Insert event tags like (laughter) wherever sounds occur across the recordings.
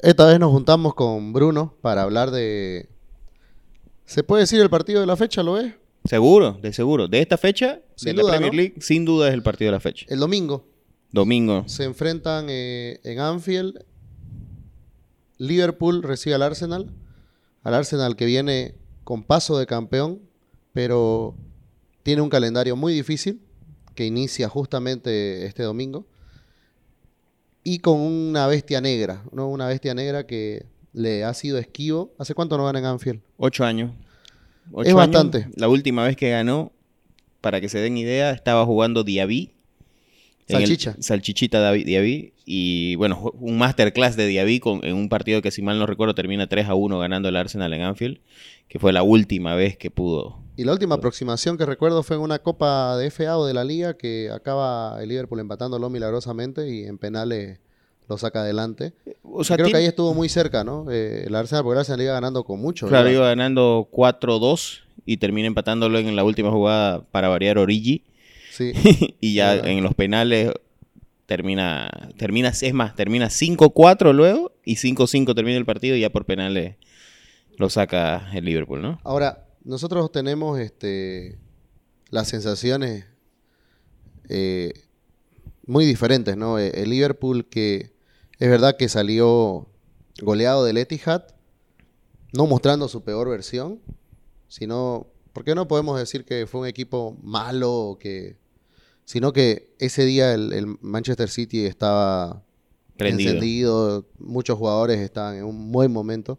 Esta vez nos juntamos con Bruno para hablar de... ¿Se puede decir el partido de la fecha, lo es? Seguro, de seguro. De esta fecha, Sin de duda, la Premier ¿no? League, sin duda es el partido de la fecha. El domingo Domingo. se enfrentan eh, en Anfield. Liverpool recibe al Arsenal. Al Arsenal que viene con paso de campeón, pero tiene un calendario muy difícil que inicia justamente este domingo. Y con una bestia negra, ¿no? Una bestia negra que le ha sido esquivo. ¿Hace cuánto no gana en Anfield? Ocho años. Ocho Es años. bastante. La última vez que ganó, para que se den idea, estaba jugando Diaby. el- Salchicha. salchichita Diaby. Y bueno, un masterclass de Diaby con, en un partido que, si mal no recuerdo, termina 3 a 1 ganando el Arsenal en Anfield. Que fue la última vez que pudo. Y la última aproximación que recuerdo fue en una copa de FA o de la liga que acaba el Liverpool empatándolo milagrosamente y en penales lo saca adelante. O sea, Creo que ahí estuvo muy cerca, ¿no? Eh, el Arsenal, porque el Arsenal iba ganando con mucho. Claro, ¿verdad? iba ganando 4-2 y termina empatándolo en la última jugada para variar Origi. Sí. (laughs) y ya en los penales termina, termina, es más, termina 5-4 luego y 5-5 termina el partido y ya por penales lo saca el Liverpool, ¿no? Ahora, nosotros tenemos este, las sensaciones eh, muy diferentes, ¿no? Eh, El Liverpool que es verdad que salió goleado del Etihad, no mostrando su peor versión, sino, ¿por qué no podemos decir que fue un equipo malo o que... Sino que ese día el, el Manchester City estaba Prendido. encendido, muchos jugadores estaban en un buen momento.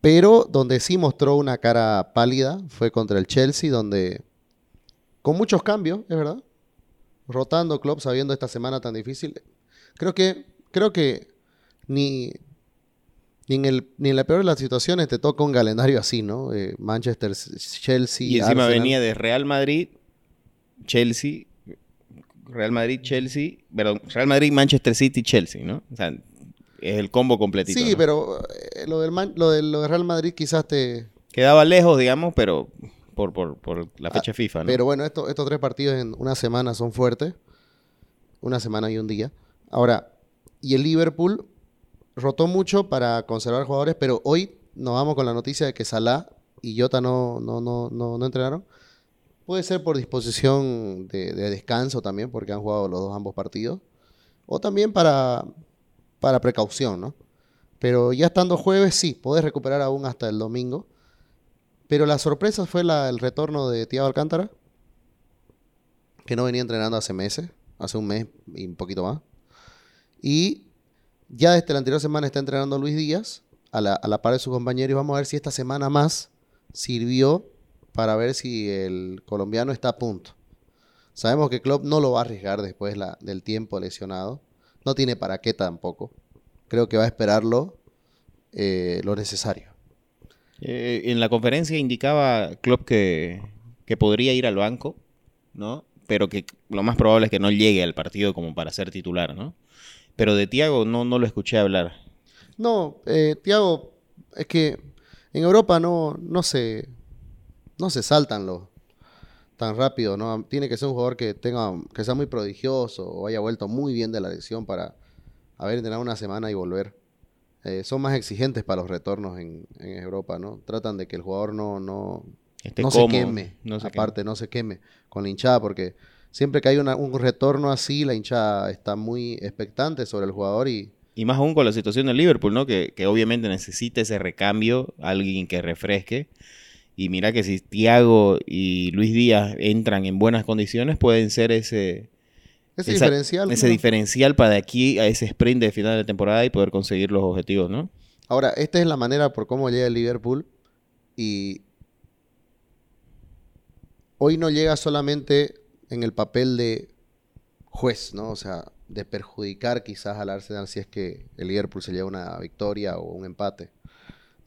Pero donde sí mostró una cara pálida fue contra el Chelsea, donde con muchos cambios, es verdad, rotando Klopp sabiendo esta semana tan difícil. Creo que creo que ni ni en, el, ni en la peor de las situaciones te toca un calendario así, ¿no? Eh, Manchester, Chelsea, y encima Arsenal. venía de Real Madrid, Chelsea, Real Madrid, Chelsea, perdón, Real Madrid, Manchester City, Chelsea, ¿no? O sea, es el combo completito. Sí, ¿no? pero eh, lo, del Man- lo, del, lo de Real Madrid quizás te, Quedaba lejos, digamos, pero por, por, por la fecha FIFA, ¿no? Pero bueno, esto- estos tres partidos en una semana son fuertes. Una semana y un día. Ahora, y el Liverpool rotó mucho para conservar jugadores, pero hoy nos vamos con la noticia de que Salah y Jota no, no, no, no, no entrenaron. Puede ser por disposición de, de descanso también, porque han jugado los dos ambos partidos. O también para, para precaución, ¿no? Pero ya estando jueves, sí, podés recuperar aún hasta el domingo. Pero la sorpresa fue la- el retorno de Thiago Alcántara, que no venía entrenando hace meses, hace un mes y un poquito más. Y ya desde la anterior semana está entrenando Luis Díaz, a la, a la par de sus compañeros, y vamos a ver si esta semana más sirvió para ver si el colombiano está a punto. Sabemos que Klopp no lo va a arriesgar después del tiempo lesionado. No tiene para qué tampoco. Creo que va a esperarlo eh, lo necesario. Eh, en la conferencia indicaba Klopp que, que podría ir al banco, ¿no? Pero que lo más probable es que no llegue al partido como para ser titular, ¿no? Pero de Tiago no, no lo escuché hablar. No, eh, Tiago, es que en Europa no, no se no se saltan los tan rápido, ¿no? Tiene que ser un jugador que tenga, que sea muy prodigioso o haya vuelto muy bien de la lesión para haber entrenado una semana y volver. Eh, son más exigentes para los retornos en, en Europa, ¿no? Tratan de que el jugador no, no, no se queme, no se aparte no se queme con la hinchada, porque siempre que hay una- un retorno así, la hinchada está muy expectante sobre el jugador y Y más aún con la situación del Liverpool, ¿no? Que, que obviamente necesita ese recambio, alguien que refresque. Y mira que si Thiago y Luis Díaz entran en buenas condiciones, pueden ser ese, ese esa- diferencial. ese ¿no? diferencial para de aquí a ese sprint de final de temporada y poder conseguir los objetivos, ¿no? Ahora, esta es la manera por cómo llega el Liverpool y hoy no llega solamente en el papel de juez, ¿no? O sea, de perjudicar quizás al Arsenal si es que el Liverpool se lleva una victoria o un empate.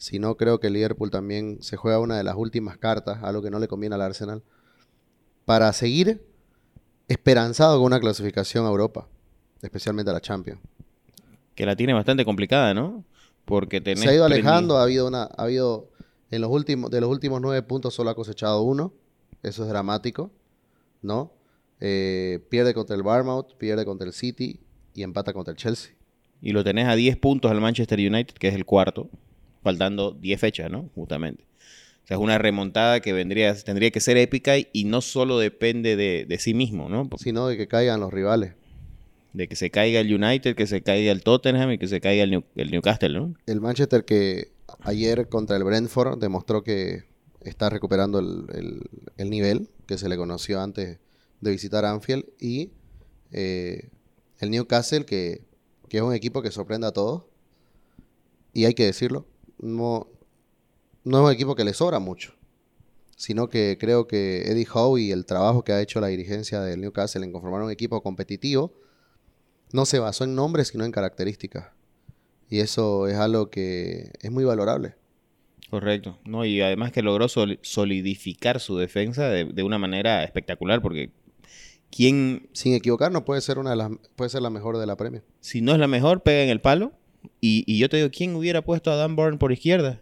Sino creo que Liverpool también se juega una de las últimas cartas, algo que no le conviene al Arsenal, para seguir esperanzado con una clasificación a Europa, especialmente a la Champions. Que la tiene bastante complicada, ¿no? Porque tenés se ha ido alejando, ha habido una, ha habido en los últimos, de los últimos nueve puntos solo ha cosechado uno, eso es dramático, ¿no? Eh, pierde contra el Barmouth, pierde contra el City y empata contra el Chelsea. y lo tenés a 10 puntos al Manchester United, que es el cuarto, faltando 10 fechas, ¿no? Justamente. O sea, es una remontada que vendría, tendría que ser épica y, no solo depende de, de, sí mismo, ¿no? Sino de que caigan los rivales. De que se caiga el United, que se caiga el Tottenham y que se caiga el, el Newcastle, ¿no? El Manchester que ayer contra el Brentford demostró que está recuperando el, el, nivel que se le conoció antes de visitar Anfield y eh, el Newcastle que, que, es un equipo que sorprende a todos y hay que decirlo, no, no es un equipo que le sobra mucho, sino que creo que Eddie Howe y el trabajo que ha hecho la dirigencia del Newcastle en conformar un equipo competitivo no se basó en nombres sino en características. Y eso es algo que es muy valorable. Correcto. No, y además que logró solidificar su defensa de, una manera espectacular, porque ¿quién. Sin equivocar, puede ser una de las, puede ser la mejor de la premia. Si no es la mejor, pega en el palo. Y, yo te digo, ¿quién hubiera puesto a Dan Burn por izquierda?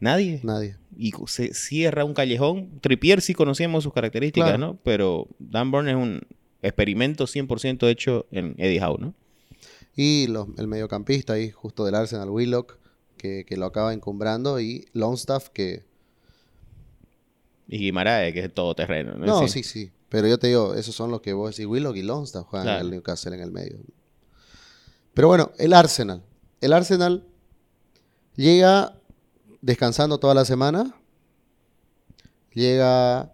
Nadie. Nadie. Y se cierra un callejón. Tripier sí conocíamos sus características, ¿no? Pero Dan Burn es un experimento 100% hecho en Eddie Howe, ¿no? Y el mediocampista ahí, justo del Arsenal, Willock, que, lo acaba encumbrando, y Longstaff, que... Y Guimaraes, que es todo terreno. No, sí. sí, Pero yo te digo, esos son los que vos decís, Willock y Longstaff juegan en el Newcastle en el medio. Pero bueno, el Arsenal. El Arsenal llega descansando toda la semana. Llega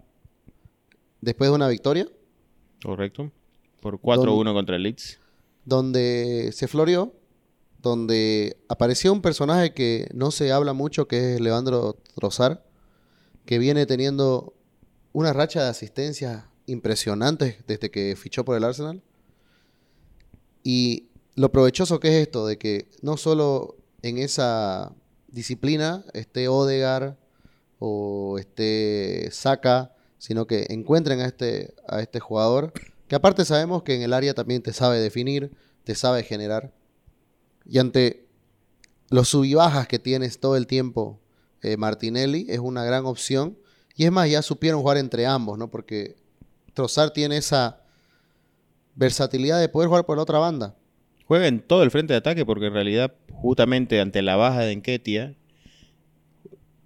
después de una victoria. Correcto. Por 4-1 contra el Leeds donde se floreó, donde apareció un personaje que no se habla mucho, que es Leandro Trozar, que viene teniendo una racha de asistencias impresionantes desde que fichó por el Arsenal. Y lo provechoso que es esto, de que no solo en esa disciplina esté Odegar o esté Saka, sino que encuentren a este, a este jugador que aparte sabemos que en el área también te sabe definir, te sabe generar. Y ante los sub bajas que tienes todo el tiempo, eh, Martinelli es una gran opción. Y es más, ya supieron jugar entre ambos, ¿no? Porque Trozar tiene esa versatilidad de poder jugar por la otra banda. Juega en todo el frente de ataque porque en realidad, justamente ante la baja de Enquetia,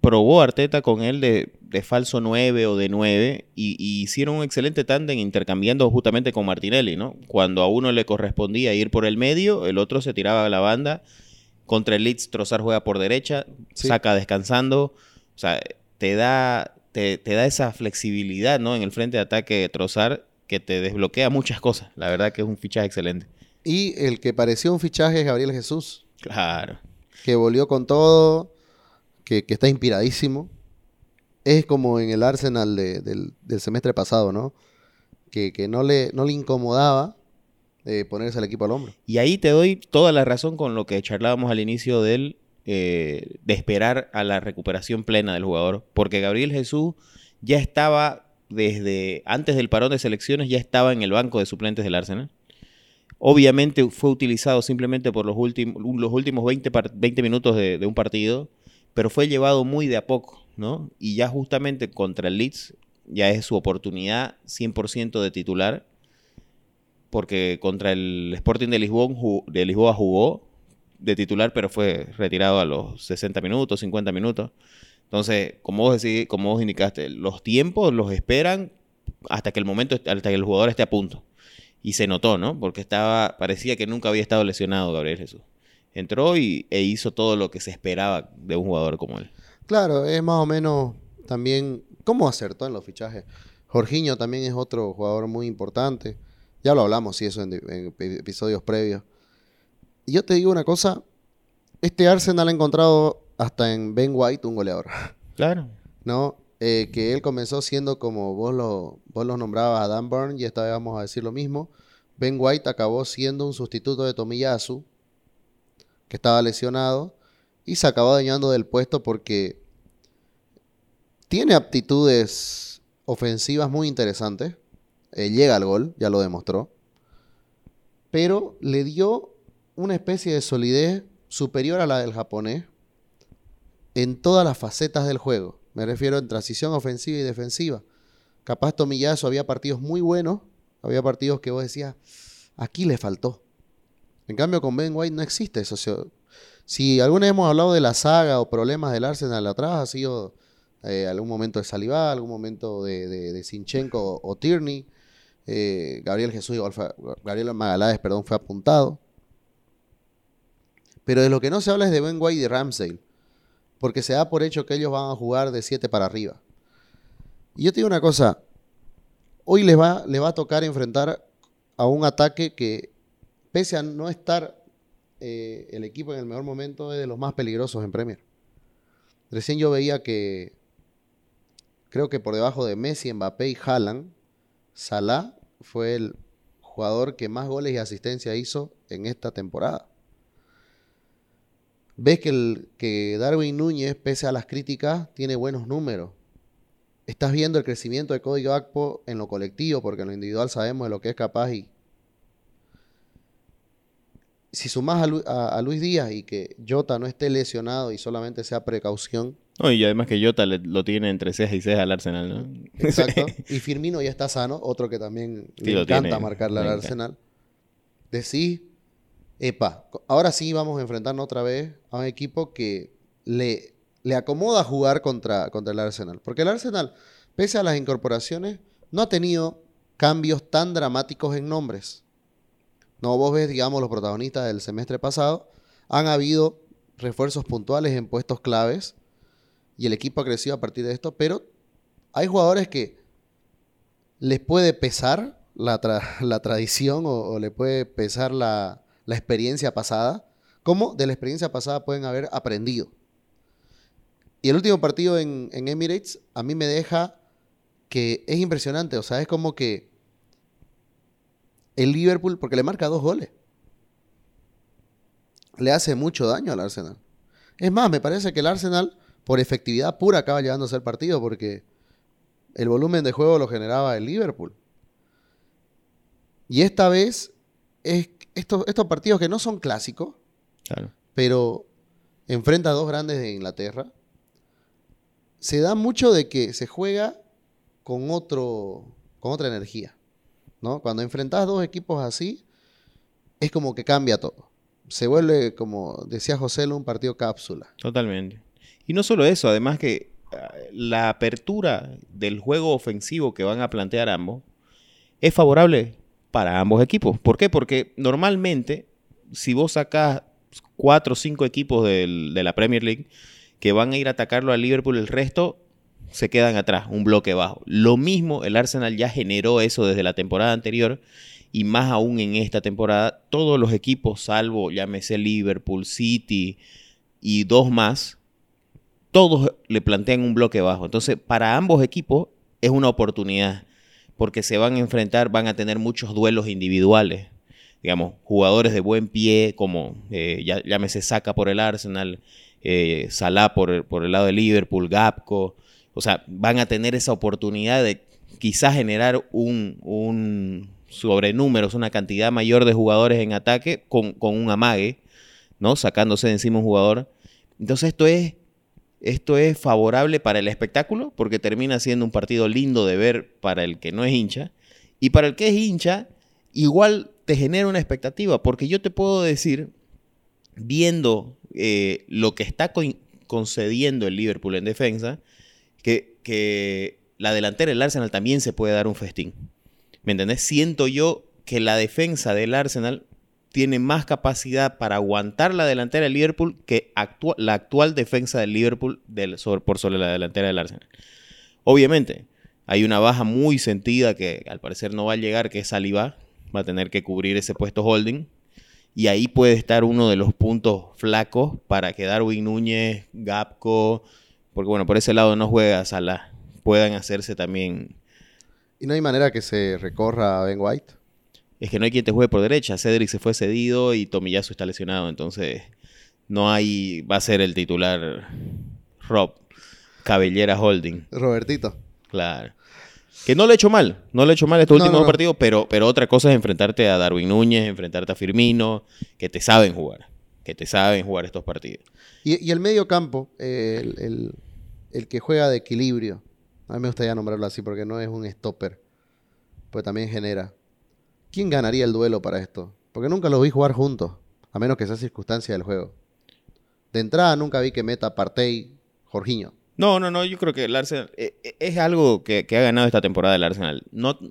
probó Arteta con él de, falso 9 o de 9 y, hicieron un excelente tándem intercambiando justamente con Martinelli, ¿no? Cuando a uno le correspondía ir por el medio, el otro se tiraba a la banda. Contra el Leeds, Trozar juega por derecha, saca descansando. O sea, te da, te, da esa flexibilidad, ¿no? En el frente de ataque de Trozar que te desbloquea muchas cosas. La verdad que es un fichaje excelente. Y el que pareció un fichaje es Gabriel Jesús. Claro. Que volvió con todo que, está inspiradísimo. Es como en el Arsenal del, semestre pasado, ¿no? Que, no, le, no le incomodaba de ponerse al equipo al hombro. Y ahí te doy toda la razón con lo que charlábamos al inicio del, eh, de esperar a la recuperación plena del jugador. Porque Gabriel Jesús ya estaba desde antes del parón de selecciones, ya estaba en el banco de suplentes del Arsenal. Obviamente fue utilizado simplemente por los, últimos los últimos 20, 20 minutos de, un partido pero fue llevado muy de a poco, ¿no? Y ya justamente contra el Leeds ya es su oportunidad 100% de titular, porque contra el Sporting de, de Lisboa jugó de titular, pero fue retirado a los 60 minutos, 50 minutos. Entonces, como vos, decís, como vos indicaste, los tiempos los esperan hasta que el momento, hasta que el jugador esté a punto. Y se notó, ¿no? Porque estaba, parecía que nunca había estado lesionado Gabriel Jesús entró y, e hizo todo lo que se esperaba de un jugador como él. Claro, es más o menos también cómo acertó en los fichajes. Jorginho también es otro jugador muy importante. Ya lo hablamos, sí, eso en, episodios previos. Y yo te digo una cosa, este Arsenal ha encontrado hasta en Ben White un goleador. Claro. ¿No? Eh, que él comenzó siendo como vos lo, vos nombrabas a Dan Burn y esta vez vamos a decir lo mismo. Ben White acabó siendo un sustituto de Tomiyasu que estaba lesionado y se acabó dañando del puesto porque tiene aptitudes ofensivas muy interesantes. Eh, llega al gol, ya lo demostró. Pero le dio una especie de solidez superior a la del japonés en todas las facetas del juego. Me refiero en transición ofensiva y defensiva. Capaz Tomillazo había partidos muy buenos, había partidos que vos decías, aquí le faltó En cambio, con Ben White no existe eso. si alguna vez hemos hablado de la saga o problemas del Arsenal atrás, ha sido eh, algún momento de Saliba, algún momento de, de, Sinchenko o, Tierney. Eh, Gabriel Jesús, Gabriel Magaláes, perdón, fue apuntado. Pero de lo que no se habla es de Ben White y de Ramsdale. Porque se da por hecho que ellos van a jugar de 7 para arriba. Y yo te digo una cosa. Hoy les va, les va a tocar enfrentar a un ataque que, pese a no estar eh, el equipo en el mejor momento, es de los más peligrosos en Premier. Recién yo veía que, creo que por debajo de Messi, Mbappé y Haaland, Salah fue el jugador que más goles y asistencia hizo en esta temporada. Ves que, el, que Darwin Núñez, pese a las críticas, tiene buenos números estás viendo el crecimiento de Código Acpo en lo colectivo, porque en lo individual sabemos de lo que es capaz y si sumas a, Luis Díaz y que Jota no esté lesionado y solamente sea precaución. y además que Jota lo tiene entre 6 y 6 al Arsenal, ¿no? (laughs) Exacto. y Firmino ya está sano, otro que también le encanta marcarle al Arsenal. Decís, epa, ahora sí vamos a enfrentarnos otra vez a un equipo que le le acomoda jugar contra, contra el Arsenal. Porque el Arsenal, pese a las incorporaciones, no ha tenido cambios tan dramáticos en nombres. No, vos ves, digamos, los protagonistas del semestre pasado, han habido refuerzos puntuales en puestos claves y el equipo ha crecido a partir de esto, pero hay jugadores que les puede pesar la, (laughs) tradición o, le puede pesar la, la experiencia pasada, como de la experiencia pasada pueden haber aprendido. Y el último partido en, Emirates a mí me deja que es impresionante. O sea, es como que el Liverpool, porque le marca dos goles, le hace mucho daño al Arsenal. Es más, me parece que el Arsenal, por efectividad pura, acaba llevándose el partido porque el volumen de juego lo generaba el Liverpool. Y esta vez, es estos, estos partidos que no son clásicos, pero enfrenta a dos grandes de Inglaterra se da mucho de que se juega con, otro, con otra energía. ¿no? Cuando enfrentas dos equipos así, es como que cambia todo. Se vuelve, como decía José, un partido cápsula. Totalmente. Y no solo eso, además que ah, la apertura del juego ofensivo que van a plantear ambos es favorable para ambos equipos. ¿Por qué? Porque normalmente, si vos sacás cuatro o cinco equipos de la Premier League, que van a ir a atacarlo al Liverpool, el resto se quedan atrás, un bloque bajo. Lo mismo, el Arsenal ya generó eso desde la temporada anterior y más aún en esta temporada, todos los equipos, salvo llámese Liverpool, City y dos más, todos le plantean un bloque bajo. Entonces, para ambos equipos es una oportunidad, porque se van a enfrentar, van a tener muchos duelos individuales. Digamos, jugadores de buen pie, como eh, llámese Saca por el Arsenal, eh, Salah por, el lado de Liverpool, Gapco. O sea, van a tener esa oportunidad de quizás generar un, un sobrenúmeros, una cantidad mayor de jugadores en ataque con, un amague, ¿no? Sacándose de encima un jugador. Entonces esto es, esto es favorable para el espectáculo porque termina siendo un partido lindo de ver para el que no es hincha. Y para el que es hincha, igual te genera una expectativa porque yo te puedo decir, viendo eh, lo que está concediendo el Liverpool en defensa, que, que la delantera del Arsenal también se puede dar un festín. ¿Me entendés? Siento yo que la defensa del Arsenal tiene más capacidad para aguantar la delantera del Liverpool que la actual defensa del Liverpool por sobre la delantera del Arsenal. Obviamente, hay una baja muy sentida que al parecer no va a llegar, que es Saliba. Va a tener que cubrir ese puesto holding. Y ahí puede estar uno de los puntos flacos para que Darwin Núñez, Gapco, porque bueno, por ese lado no juega Salah, puedan hacerse también. ¿Y no hay manera que se recorra a Ben White? Es que no hay quien te juegue por derecha. Cedric se fue cedido y Tomiyasu está lesionado, entonces no hay. Va a ser el titular Rob Cabellera Holding. Robertito. Claro. Que no le he hecho mal, no le he hecho mal estos últimos partidos, pero, pero otra cosa es enfrentarte a Darwin Núñez, enfrentarte a Firmino, que te saben jugar, que te saben jugar estos partidos. Y, el medio campo, el, que juega de equilibrio, a mí me gustaría nombrarlo así porque no es un stopper, pues también genera. ¿Quién ganaría el duelo para esto? Porque nunca los vi jugar juntos. a menos que sea circunstancia del juego. De entrada nunca vi que meta Partey Jorginho. No, no, no, yo creo que el Arsenal eh, eh, es algo que, ha ganado esta temporada el Arsenal.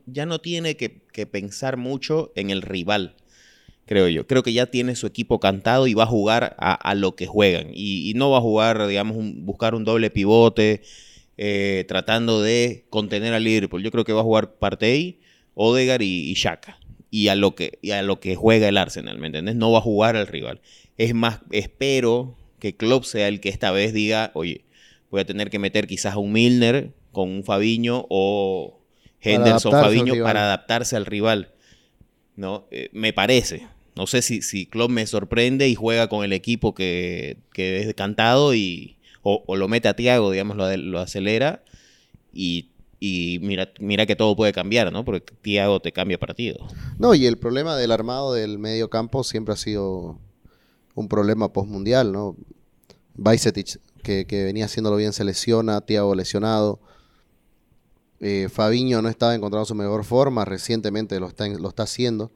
Ya no tiene que, pensar mucho en el rival, creo yo. Creo que ya tiene su equipo cantado y va a jugar a, lo que juegan. Y, no va a jugar, digamos, buscar un doble pivote, eh, tratando de contener al Liverpool. Yo creo que va a jugar Partey, Odegaard y, Xhaka. Y a, lo que, y a lo que juega el Arsenal, ¿me entendés? No va a jugar al rival. Es más, espero que Klopp sea el que esta vez diga, oye, voy a tener que meter quizás a un Milner con un Fabiño o Henderson Fabiño para adaptarse al rival. ¿no? Eh, me parece. No sé si, si Klopp me sorprende y juega con el equipo que, que es cantado y, o, o lo mete a Tiago, digamos, lo, lo acelera y, y mira, mira que todo puede cambiar, ¿no? Porque Tiago te cambia partido. No, y el problema del armado del medio campo siempre ha sido un problema postmundial, ¿no? Bajcetic, que, venía haciéndolo bien, se lesiona, Thiago lesionado. Eh, no estaba encontrando su mejor forma, recientemente lo está, lo está haciendo.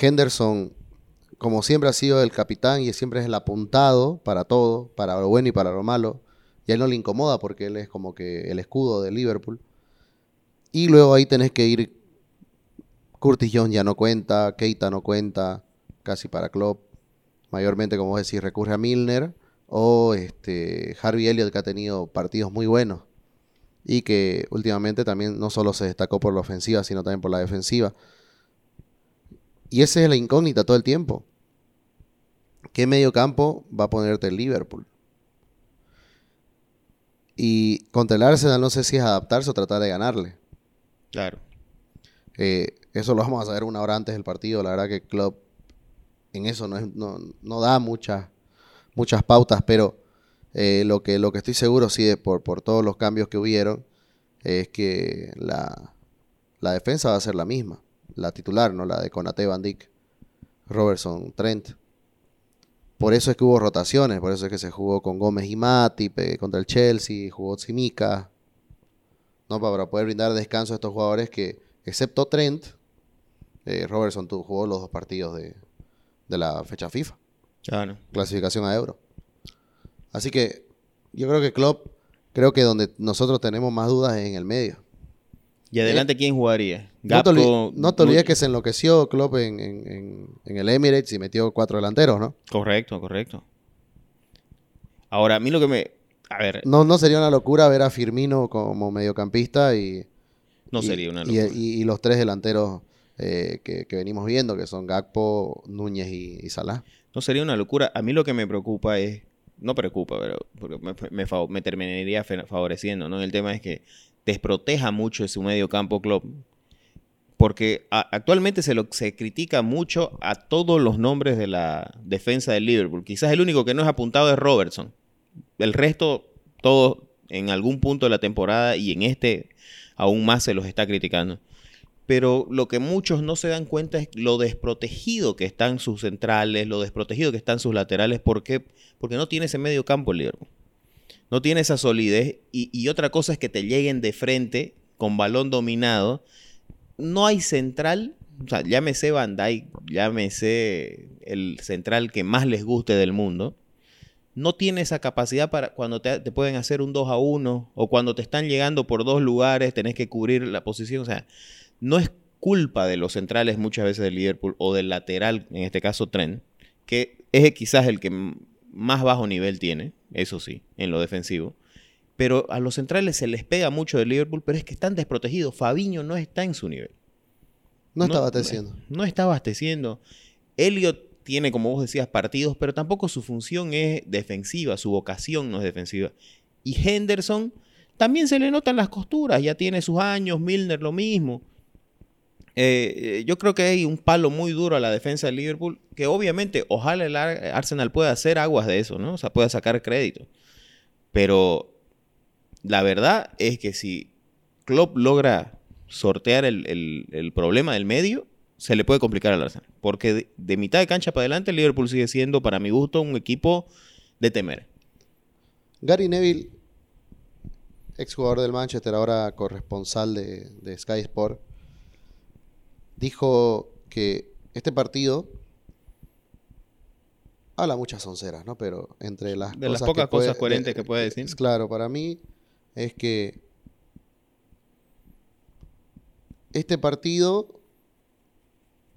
Henderson, como siempre ha sido el capitán y siempre es el apuntado para todo, para lo bueno y para lo malo. Y a él no le incomoda porque él es como que el escudo de Liverpool. Y luego ahí tenés que ir Curtis Jones ya no cuenta, Keita no cuenta, casi para Klopp. Mayormente, como vos decís, recurre a Milner o este Harvey Elliott que ha tenido partidos muy buenos y que últimamente también no solo se destacó por la ofensiva, sino también por la defensiva. Y esa es la incógnita todo el tiempo. ¿Qué medio campo va a ponerte el Liverpool? Y contra el Arsenal no sé si es adaptarse o tratar de ganarle. Claro. Eh, eso lo vamos a saber una hora antes del partido. La verdad que Klopp en eso no, no, no da muchas, muchas pautas, pero eh, lo, que, lo que estoy seguro, sí, de por, por todos los cambios que hubieron, es que la, la defensa va a ser la misma. La titular, ¿no? La de Conate, Van Dijk, Robertson, Trent. Por eso es que hubo rotaciones, por eso es que se jugó con Gómez y Matip eh, contra el Chelsea, jugó Simica, ¿no? Para poder brindar descanso a estos jugadores que, excepto Trent, eh, Robertson tu- jugó los dos partidos de, de la fecha FIFA, Claro. clasificación a Euro. Así que yo creo que Klopp, creo que donde nosotros tenemos más dudas es en el medio. ¿Y adelante quién jugaría? Eh, No te, no olvides que se enloqueció Klopp en, en- en- en el Emirates y metió cuatro delanteros, ¿no? Correcto, correcto. Ahora, a mí lo que me... A ver, No, no sería una locura ver a Firmino como mediocampista y, no y- sería una y- locura. y- y los tres delanteros eh, que, que venimos viendo, que son Gakpo, Núñez y, Salah. No sería una locura. A mí lo que me preocupa es, no preocupa, pero porque me, me terminaría favoreciendo, ¿no? El tema es que desproteja mucho de su medio campo club. Porque a- actualmente se, lo, se critica mucho a todos los nombres de la defensa del Liverpool. Quizás el único que no es apuntado es Robertson. El resto, todos en algún punto de la temporada y en este aún más se los está criticando. Pero lo que muchos no se dan cuenta es lo desprotegido que están sus centrales, lo desprotegido que están sus laterales. ¿Por qué? Porque no tiene ese medio campo Liverpool. No tiene esa solidez. Y, y otra cosa es que te lleguen de frente con balón dominado. No hay central. O sea, llámese Dijk, llámese el central que más les guste del mundo. No tiene esa capacidad para cuando te, te pueden hacer un 2 a 1 o cuando te están llegando por dos lugares, tenés que cubrir la posición. O sea, no es culpa de los centrales muchas veces del Liverpool o del lateral, en este caso Trent, que es quizás el que más bajo nivel tiene, eso sí, en lo defensivo. Pero a los centrales se les pega mucho del Liverpool, pero es que están desprotegidos. Fabiño no está en su nivel. No, está abasteciendo. No, está abasteciendo. Elliot tiene, como vos decías, partidos, pero tampoco su función es defensiva, su vocación no es defensiva. Y Henderson también se le notan las costuras, ya tiene sus años, Milner lo mismo. Eh, eh, yo creo que hay un palo muy duro a la defensa del Liverpool, que obviamente ojalá el Ar- Arsenal pueda hacer aguas de eso, ¿no? O sea, pueda sacar crédito. Pero la verdad es que si Klopp logra sortear el- el problema del medio, se le puede complicar al Arsenal. Porque de, de mitad de cancha para adelante, el Liverpool sigue siendo, para mi gusto, un equipo de temer. Gary Neville, exjugador del Manchester, ahora corresponsal de, de Sky Sport, dijo que este partido habla muchas sonceras, ¿no? Pero entre las De las pocas que puede- cosas coherentes de- que puede decir. es claro, para mí es que este partido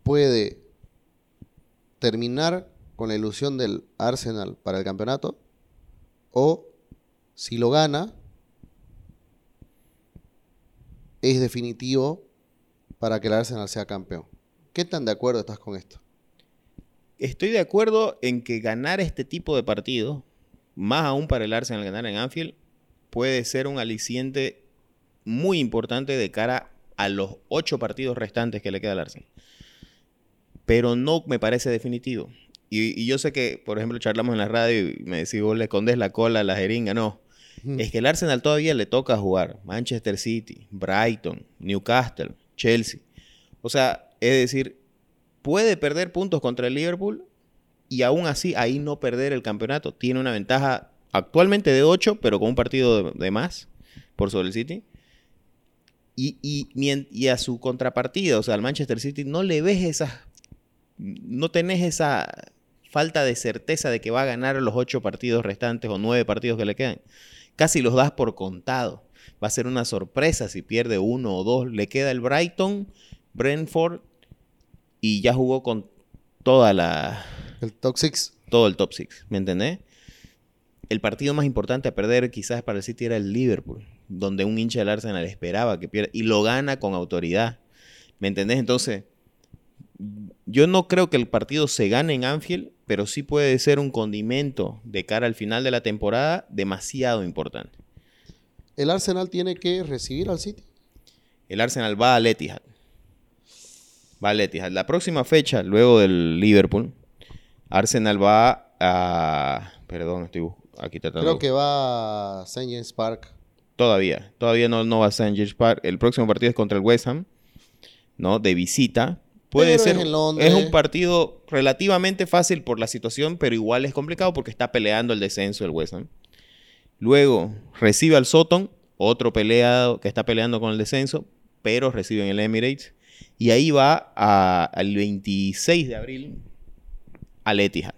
puede terminar con la ilusión del Arsenal para el campeonato o si lo gana es definitivo para que el Arsenal sea campeón. ¿Qué tan de acuerdo estás con esto? Estoy de acuerdo en que ganar este tipo de partido, más aún para el Arsenal ganar en Anfield, puede ser un aliciente muy importante de cara a los ocho partidos restantes que le queda al Arsenal. Pero no me parece definitivo. Y, y yo sé que, por ejemplo, charlamos en la radio y me decís, vos le escondes la cola a la jeringa. No. Es que el Arsenal todavía le toca jugar Manchester City, Brighton, Newcastle, Chelsea. O sea, es decir, puede perder puntos contra el Liverpool y aún así ahí no perder el campeonato. Tiene una ventaja actualmente de 8, pero con un partido de, de más por sobre el City. Y, y, y a su contrapartida, o sea, al Manchester City, no le ves esas. No tenés esa falta de certeza de que va a ganar los ocho partidos restantes o nueve partidos que le quedan. Casi los das por contado. Va a ser una sorpresa si pierde uno o dos. Le queda el Brighton, Brentford y ya jugó con toda la, El top six. todo el top six, ¿me entendés? El partido más importante a perder quizás para el City era el Liverpool, donde un hincha del Arsenal esperaba que pierda y lo gana con autoridad, ¿me entendés? Entonces, yo no creo que el partido se gane en Anfield, pero sí puede ser un condimento de cara al final de la temporada demasiado importante. El Arsenal tiene que recibir al City. El Arsenal va al Etihad. Va al Etihad. La próxima fecha, luego del Liverpool, Arsenal va a... Perdón, estoy aquí tratando. Creo que va a St. James Park. Todavía, todavía no, no va a St. James Park. El próximo partido es contra el West Ham, ¿no? De visita. Puede Pero ser. es en Londres. es un partido relativamente fácil por la situación, pero igual es complicado porque está peleando el descenso el West Ham. Luego recibe al Soton, otro peleado que está peleando con el descenso, pero recibe en el Emirates. Y ahí va al 26 de abril al Etihad.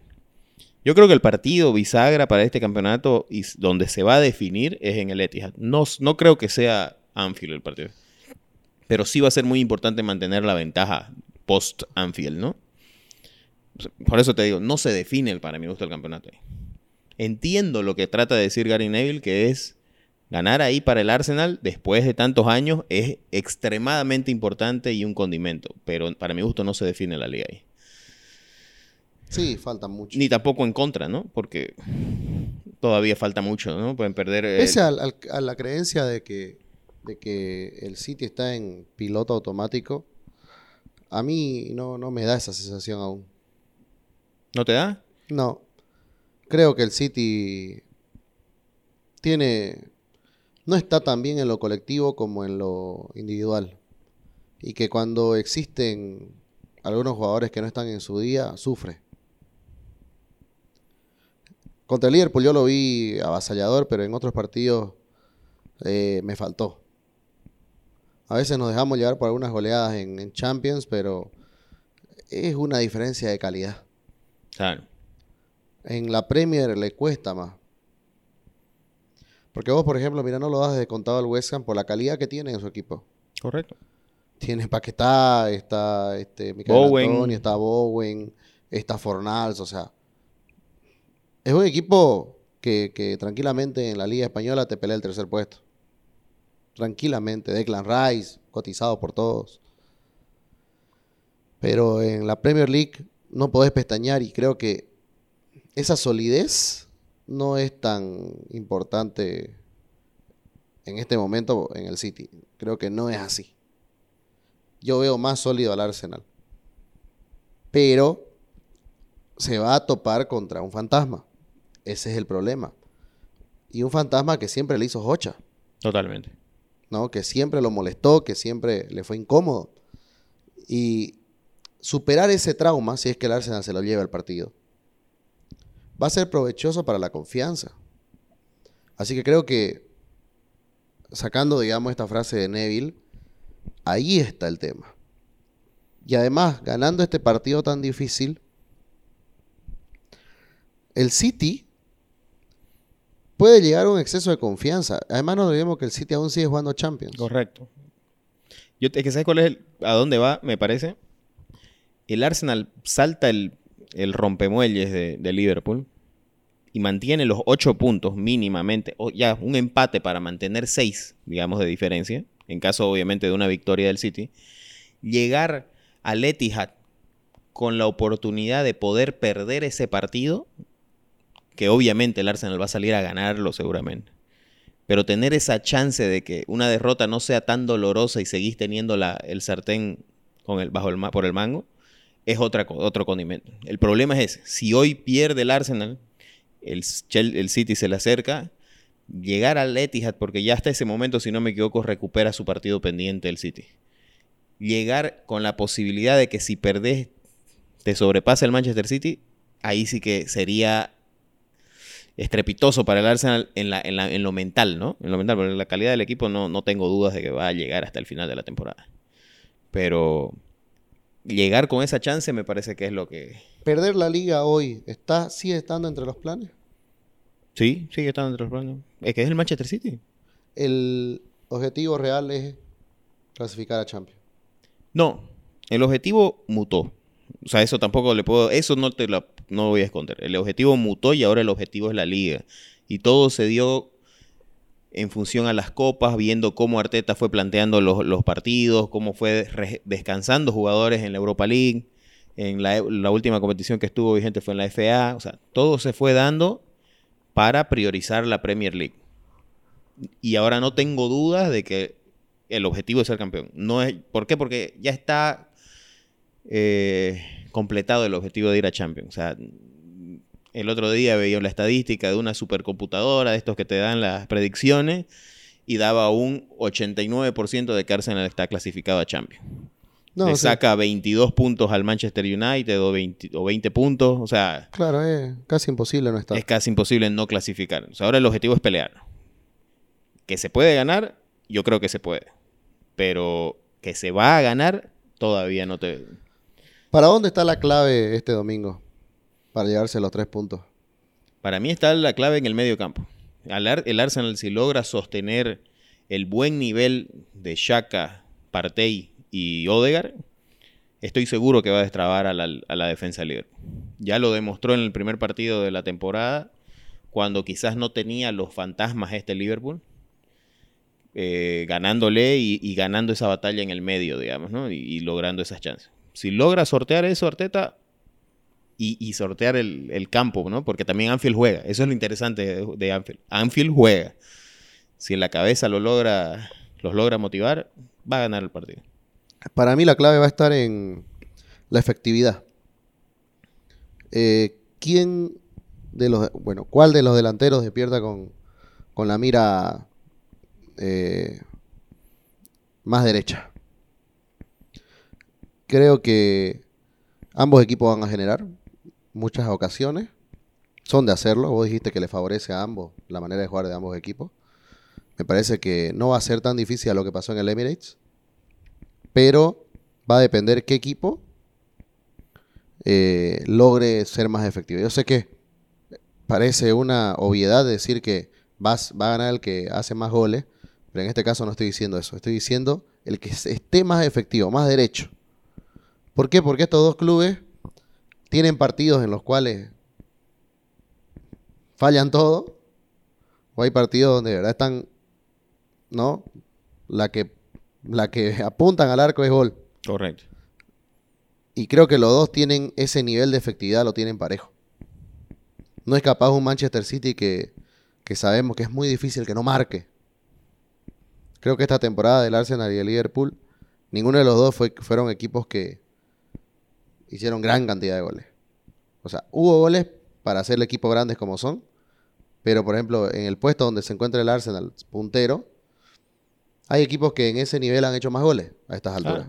Yo creo que el partido bisagra para este campeonato y donde se va a definir es en el Etihad. No, no creo que sea Anfield el partido. Pero sí va a ser muy importante mantener la ventaja post Anfield, ¿no? Por eso te digo, no se define el, para mi gusto el campeonato. ahí. Entiendo lo que trata de decir Gary Neville, que es ganar ahí para el Arsenal después de tantos años es extremadamente importante y un condimento. Pero para mi gusto no se define la liga ahí. Sí, falta mucho. Ni tampoco en contra, ¿no? Porque todavía falta mucho, ¿no? Pueden perder. Pese al- a la creencia de que, de que el City está en piloto automático, a mí no, no me da esa sensación aún. ¿No te da? No. Creo que el City tiene. no está tan bien en lo colectivo como en lo individual. Y que cuando existen algunos jugadores que no están en su día, sufre. Contra el Liverpool yo lo vi avasallador, pero en otros partidos eh, me faltó. A veces nos dejamos llevar por algunas goleadas en, en Champions, pero es una diferencia de calidad. Claro. En la Premier le cuesta más. Porque vos, por ejemplo, mira, no lo das de contado al West Ham por la calidad que tiene en su equipo. Correcto. Tiene Paquetá, está este, Michael Bowen. Está Bowen, está Fornals, o sea. Es un equipo que, que tranquilamente en la Liga Española te pelea el tercer puesto. Tranquilamente. Declan Rice, cotizado por todos. Pero en la Premier League no podés pestañear y creo que esa solidez no es tan importante en este momento en el City. Creo que no es así. Yo veo más sólido al Arsenal. Pero se va a topar contra un fantasma. Ese es el problema. Y un fantasma que siempre le hizo hocha, Totalmente. ¿No? Que siempre lo molestó, que siempre le fue incómodo. Y superar ese trauma, si es que el Arsenal se lo lleva al partido, va a ser provechoso para la confianza. Así que creo que, sacando, digamos, esta frase de Neville, ahí está el tema. Y además, ganando este partido tan difícil, el City puede llegar un exceso de confianza. Además, no olvidemos que el City aún sigue jugando Champions. Correcto. Yo, es que ¿sabes cuál es a dónde va, me parece? El Arsenal salta el, el rompemuelles de, de Liverpool y mantiene los ocho puntos mínimamente, o ya un empate para mantener seis, digamos, de diferencia, en caso obviamente de una victoria del City, llegar al Etihad con la oportunidad de poder perder ese partido, que obviamente el Arsenal va a salir a ganarlo seguramente, pero tener esa chance de que una derrota no sea tan dolorosa y seguís teniendo la, el sartén con el, bajo el, por el mango, es otra, otro condimento. El problema es si hoy pierde el Arsenal, el, el City se le acerca, llegar al Etihad, porque ya hasta ese momento, si no me equivoco, recupera su partido pendiente el City. Llegar con la posibilidad de que si perdés te sobrepasa el Manchester City, ahí sí que sería estrepitoso para el Arsenal en, la, en, lo mental, ¿no? En lo mental, porque la calidad del equipo no, no tengo dudas de que va a llegar hasta el final de la temporada. Pero llegar con esa chance me parece que es lo que... ¿Perder la liga hoy está, sigue estando entre los planes? Sí, sigue estando entre los planes. Es que es el Manchester City. El objetivo real es clasificar a Champions. No, el objetivo mutó. O sea, eso tampoco le puedo... Eso no te lo no voy a esconder. El objetivo mutó y ahora el objetivo es la liga. Y todo se dio en función a las copas, viendo cómo Arteta fue planteando los, partidos, cómo fue descansando jugadores en la Europa League, en la, última competición que estuvo vigente fue en la FA, o sea, todo se fue dando para priorizar la Premier League. Y ahora no tengo dudas de que el objetivo es ser campeón. No es, ¿Por qué? Porque ya está eh, completado el objetivo de ir a Champions. O sea, el otro día veía la estadística de una supercomputadora, de estos que te dan las predicciones, y daba un 89% de que Arsenal está clasificado a Champions. No, Le saca 22 puntos al Manchester United o 20, puntos, o sea... Claro, es casi imposible no estar. Es casi imposible no clasificar. ahora el objetivo es pelear. Que se puede ganar, yo creo que se puede. Pero que se va a ganar, todavía no te... ¿Para dónde está la clave este domingo? para llevarse los tres puntos? Para mí está la clave en el medio campo. El Arsenal si logra sostener el buen nivel de Shaka, Partey y Odegar, estoy seguro que va a destrabar a la, defensa libre. Ya lo demostró en el primer partido de la temporada, cuando quizás no tenía los fantasmas este Liverpool, eh, ganándole y, ganando esa batalla en el medio, digamos, ¿no? y, y logrando esas chances. Si logra sortear eso, Arteta, y, sortear el, campo, ¿no? Porque también Anfield juega. Eso es lo interesante de, Anfield. Anfield juega. Si en la cabeza lo logra, los logra motivar, va a ganar el partido. Para mí la clave va a estar en la efectividad. Eh, ¿Quién de los, bueno, cuál de los delanteros despierta con, con la mira eh, más derecha? Creo que ambos equipos van a generar muchas ocasiones. Son de hacerlo. Vos dijiste que le favorece a ambos la manera de jugar de ambos equipos. Me parece que no va a ser tan difícil a lo que pasó en el Emirates. Pero va a depender qué equipo eh, logre ser más efectivo. Yo sé que parece una obviedad decir que vas, va a ganar el que hace más goles, pero en este caso no estoy diciendo eso. Estoy diciendo el que esté más efectivo, más derecho. ¿Por qué? Porque estos dos clubes tienen partidos en los cuales fallan todo, o hay partidos donde de verdad están, ¿no? La que, la que (laughs) apuntan al arco es gol. Correcto. Y creo que los dos tienen ese nivel de efectividad, lo tienen parejo. No es capaz un Manchester City que, que sabemos que es muy difícil que no marque. Creo que esta temporada del Arsenal y el Liverpool, ninguno de los dos fue, fueron equipos que, hicieron gran cantidad de goles. O sea, hubo goles para hacer el equipo grandes como son, pero por ejemplo, en el puesto donde se encuentra el Arsenal puntero, hay equipos que en ese nivel han hecho más goles a estas alturas.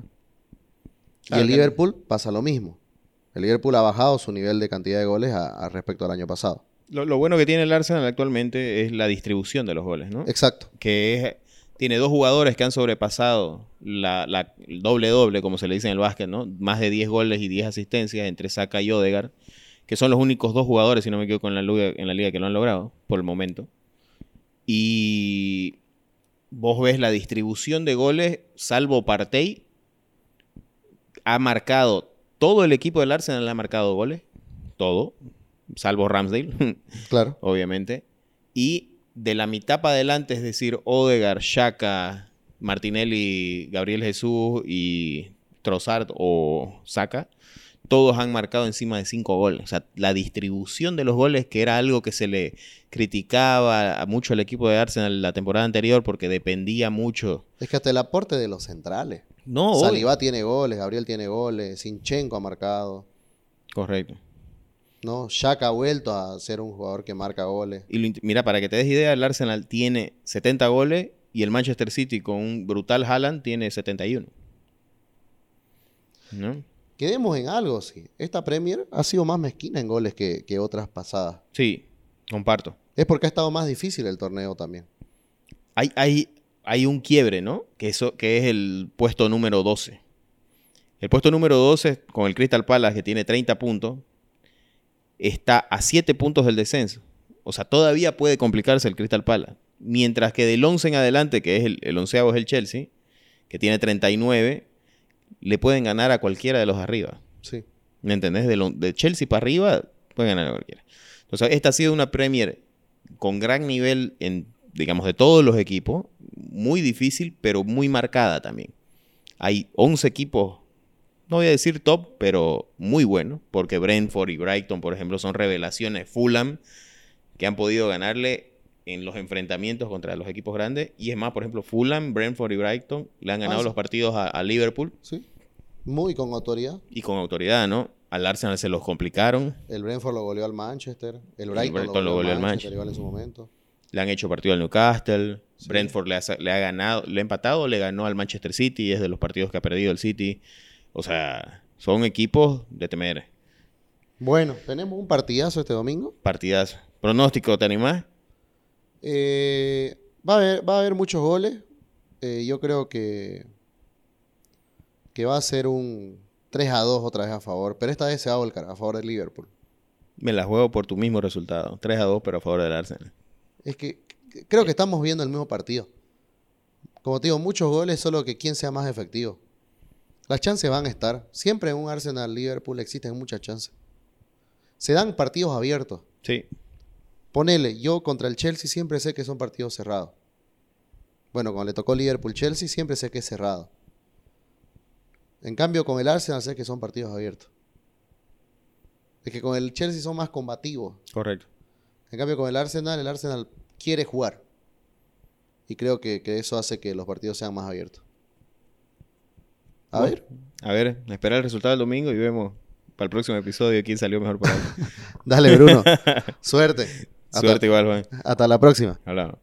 y el Liverpool pasa lo mismo. El Liverpool ha bajado su nivel de cantidad de goles a, respecto al año pasado. Lo, lo, bueno que tiene el Arsenal actualmente es la distribución de los goles, ¿no? Exacto. Que es tiene dos jugadores que han sobrepasado la, doble-doble, como se le dice en el básquet, ¿no? Más de 10 goles y 10 asistencias entre Saka y Odegar, que son los únicos dos jugadores, si no me equivoco, en la liga, en la liga que lo han logrado, por el momento. Y vos ves la distribución de goles, salvo Partey, ha marcado, todo el equipo del Arsenal ha marcado goles, todo, salvo Ramsdale, (laughs) Claro. obviamente. Y de la mitad para adelante, es decir, Odegar, Shaka, Martinelli, Gabriel Jesús y Trossard o Saka, todos han marcado encima de cinco goles. O sea, la distribución de los goles, que era algo que se le criticaba a mucho al equipo de Arsenal la temporada anterior porque dependía mucho. Es que hasta el aporte de los centrales. No. Saliba tiene goles, Gabriel tiene goles, Sinchenko ha marcado. Correcto. ¿No? Shaq ha vuelto a ser un jugador que marca goles. Y lo mira, para que te des idea, el Arsenal tiene 70 goles y el Manchester City con un brutal Haaland tiene 71. ¿No? Quedemos en algo, sí. Esta Premier ha sido más mezquina en goles que, que otras pasadas. Sí, comparto. Es porque ha estado más difícil el torneo también. Hay, hay, hay un quiebre, ¿no? Que, eso, que es el puesto número 12. El puesto número 12, con el Crystal Palace, que tiene 30 puntos, está a 7 puntos del descenso. O sea, todavía puede complicarse el Crystal Palace. Mientras que del 11 en adelante, que es el, el onceavo es el Chelsea, que tiene 39, le pueden ganar a cualquiera de los arriba. Sí. ¿Me entendés? De, lo- de Chelsea para arriba pueden ganar a cualquiera. Entonces, esta ha sido una Premier con gran nivel en, digamos, de todos los equipos. Muy difícil, pero muy marcada también. Hay 11 equipos, no voy a decir top, pero muy buenos, porque Brentford y Brighton, por ejemplo, son revelaciones. Fulham, que han podido ganarle en los enfrentamientos contra los equipos grandes. Y es más, por ejemplo, Fulham, Brentford y Brighton le han ganado sí. los partidos a- a Liverpool Sí. Muy con autoridad. y con autoridad, ¿no? Al Arsenal se los complicaron. El Brentford lo goleó al Manchester. El Brighton, Brighton lo goleó al Manchester. igual en su momento. Le han hecho partido al Newcastle. Sí. Brentford le ha, le ha ganado, le ha empatado, le ganó al Manchester City. Es de los partidos que ha perdido el City. O sea, son equipos de temer. Bueno, tenemos un partidazo este domingo. Partidazo. Pronóstico, ¿te animás? Eh, va, a haber, va a haber muchos goles. Eh, yo creo que, que va a ser un 3 a 2 otra vez a favor. Pero esta vez se va a volcar a favor del Liverpool. Me la juego por tu mismo resultado. 3 a 2, pero a favor del Arsenal. Es que creo que estamos viendo el mismo partido. Como te digo, muchos goles, solo que quién sea más efectivo. Las chances van a estar. Siempre en un Arsenal-Liverpool existen muchas chances. Se dan partidos abiertos. Sí. Ponele, yo contra el Chelsea siempre sé que son partidos cerrados. Bueno, cuando le tocó Liverpool-Chelsea siempre sé que es cerrado. En cambio, con el Arsenal sé que son partidos abiertos. Es que con el Chelsea son más combativos. Correcto. En cambio, con el Arsenal, el Arsenal quiere jugar. Y creo que, que eso hace que los partidos sean más abiertos. A Bueno, ver, A ver, esperar el resultado del domingo y vemos para el próximo episodio quién salió mejor para (laughs) dale Bruno. (laughs) Suerte. Hasta- Suerte igual, Juan. hasta la próxima. Hablamos.